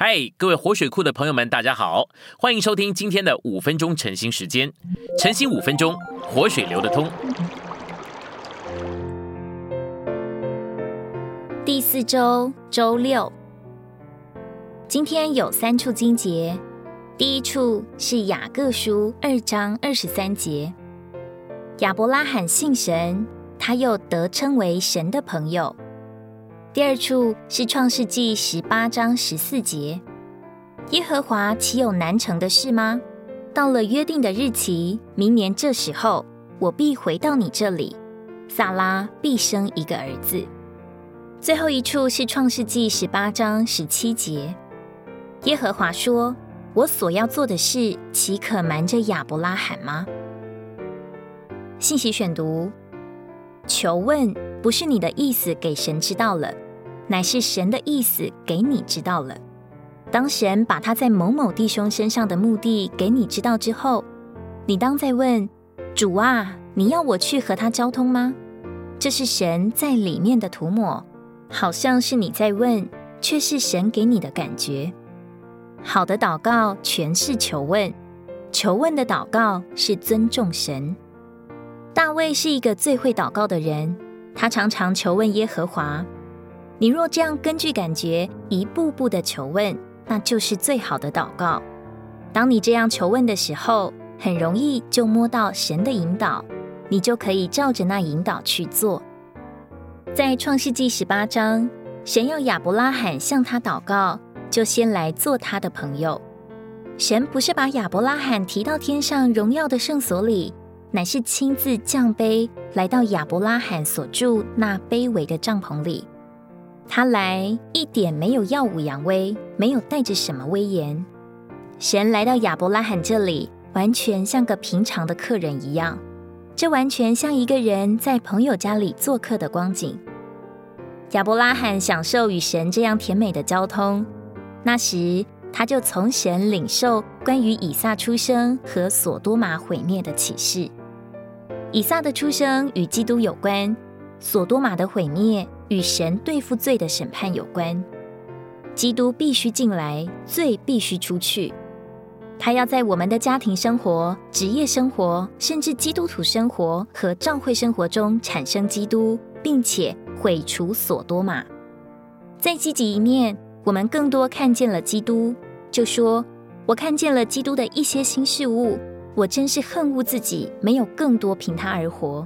嗨，各位活水库的朋友们，大家好，欢迎收听今天的五分钟晨兴时间。晨兴五分钟，活水流得通。第四周周六，今天有三处经节。第一处是雅各书二章二十三节，亚伯拉罕信神，他又得称为神的朋友。第二处是创世纪十八章十四节，耶和华岂有难成的事吗？到了约定的日期，明年这时候，我必回到你这里，萨拉必生一个儿子。最后一处是创世纪十八章十七节，耶和华说：“我所要做的事，岂可瞒着亚伯拉罕吗？”信息选读：求问不是你的意思给神知道了。乃是神的意思，给你知道了。当神把他在某某弟兄身上的目的给你知道之后，你当再问主啊，你要我去和他交通吗？这是神在里面的涂抹，好像是你在问，却是神给你的感觉。好的祷告全是求问，求问的祷告是尊重神。大卫是一个最会祷告的人，他常常求问耶和华。你若这样根据感觉一步步的求问，那就是最好的祷告。当你这样求问的时候，很容易就摸到神的引导，你就可以照着那引导去做。在创世纪十八章，神要亚伯拉罕向他祷告，就先来做他的朋友。神不是把亚伯拉罕提到天上荣耀的圣所里，乃是亲自降卑来到亚伯拉罕所住那卑微的帐篷里。他来一点没有耀武扬威，没有带着什么威严。神来到亚伯拉罕这里，完全像个平常的客人一样，这完全像一个人在朋友家里做客的光景。亚伯拉罕享受与神这样甜美的交通，那时他就从神领受关于以撒出生和索多玛毁灭的启示。以撒的出生与基督有关，索多玛的毁灭。与神对付罪的审判有关，基督必须进来，罪必须出去。他要在我们的家庭生活、职业生活，甚至基督徒生活和教会生活中产生基督，并且毁除所多玛。在积极一面，我们更多看见了基督，就说：“我看见了基督的一些新事物，我真是恨恶自己没有更多凭他而活。”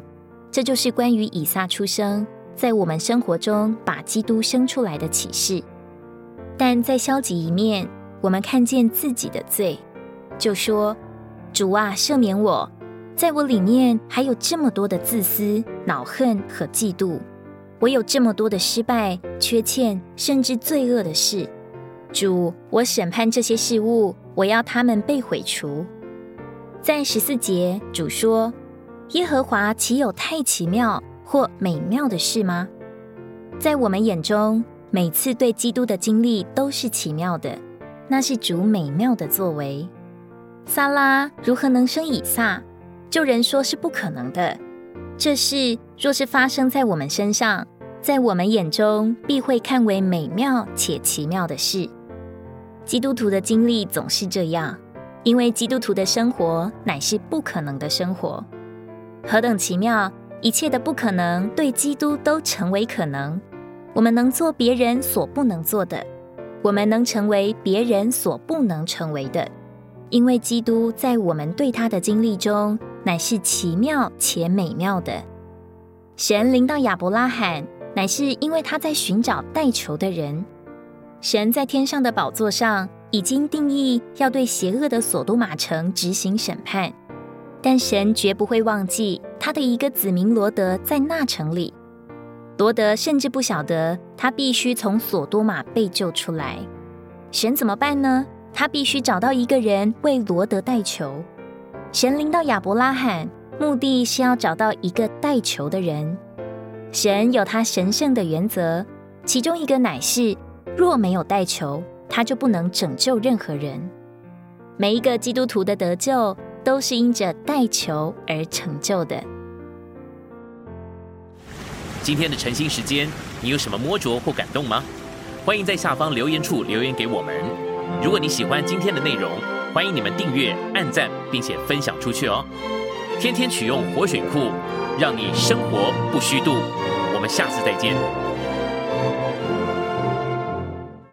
这就是关于以撒出生。在我们生活中把基督生出来的启示，但在消极一面，我们看见自己的罪，就说：“主啊，赦免我，在我里面还有这么多的自私、恼恨和嫉妒，我有这么多的失败、缺欠，甚至罪恶的事。主，我审判这些事物，我要他们被毁除。”在十四节，主说：“耶和华岂有太奇妙？”或美妙的事吗？在我们眼中，每次对基督的经历都是奇妙的，那是主美妙的作为。撒拉如何能生以撒？就人说是不可能的。这事若是发生在我们身上，在我们眼中必会看为美妙且奇妙的事。基督徒的经历总是这样，因为基督徒的生活乃是不可能的生活，何等奇妙！一切的不可能对基督都成为可能。我们能做别人所不能做的，我们能成为别人所不能成为的，因为基督在我们对他的经历中乃是奇妙且美妙的。神临到亚伯拉罕，乃是因为他在寻找代求的人。神在天上的宝座上已经定义要对邪恶的索多玛城执行审判。但神绝不会忘记他的一个子民罗德在那城里。罗德甚至不晓得他必须从索多玛被救出来。神怎么办呢？他必须找到一个人为罗德代求。神临到亚伯拉罕，目的是要找到一个代求的人。神有他神圣的原则，其中一个乃是：若没有代求，他就不能拯救任何人。每一个基督徒的得救。都是因着代求而成就的。今天的晨兴时间，你有什么摸着或感动吗？欢迎在下方留言处留言给我们。如果你喜欢今天的内容，欢迎你们订阅、按赞，并且分享出去哦。天天取用活水库，让你生活不虚度。我们下次再见。